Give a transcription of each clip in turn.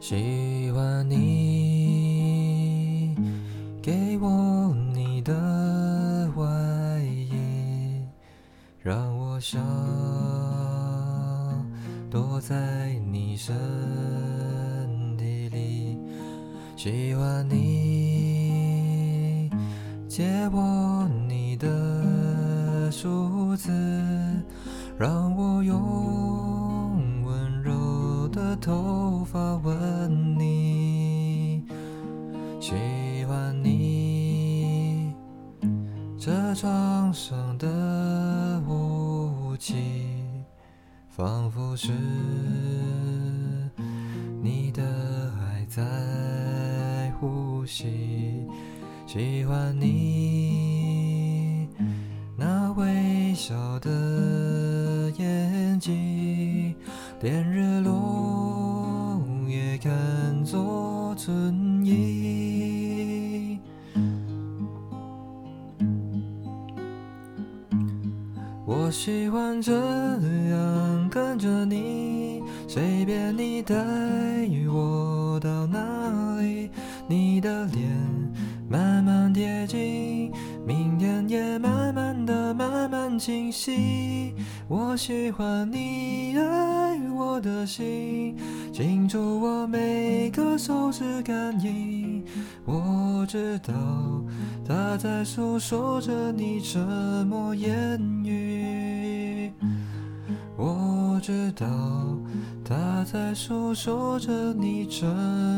喜欢你给我你的外衣，让我想躲在你身体里。喜欢你借我你的梳子，让我用的头发吻你。喜欢你这床上的雾气，仿佛是你的爱在呼吸。喜欢你那微笑的眼睛，连日落也看作存疑。我喜欢这样看着你，随便你带我到哪里，你的脸慢慢贴近，明天也慢慢的慢慢清晰。我喜欢你爱我的心，清楚我每个手指感应。我知道他在诉说着你沉默言语，我知道他在诉说着你沉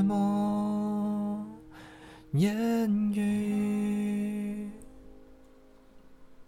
默言语。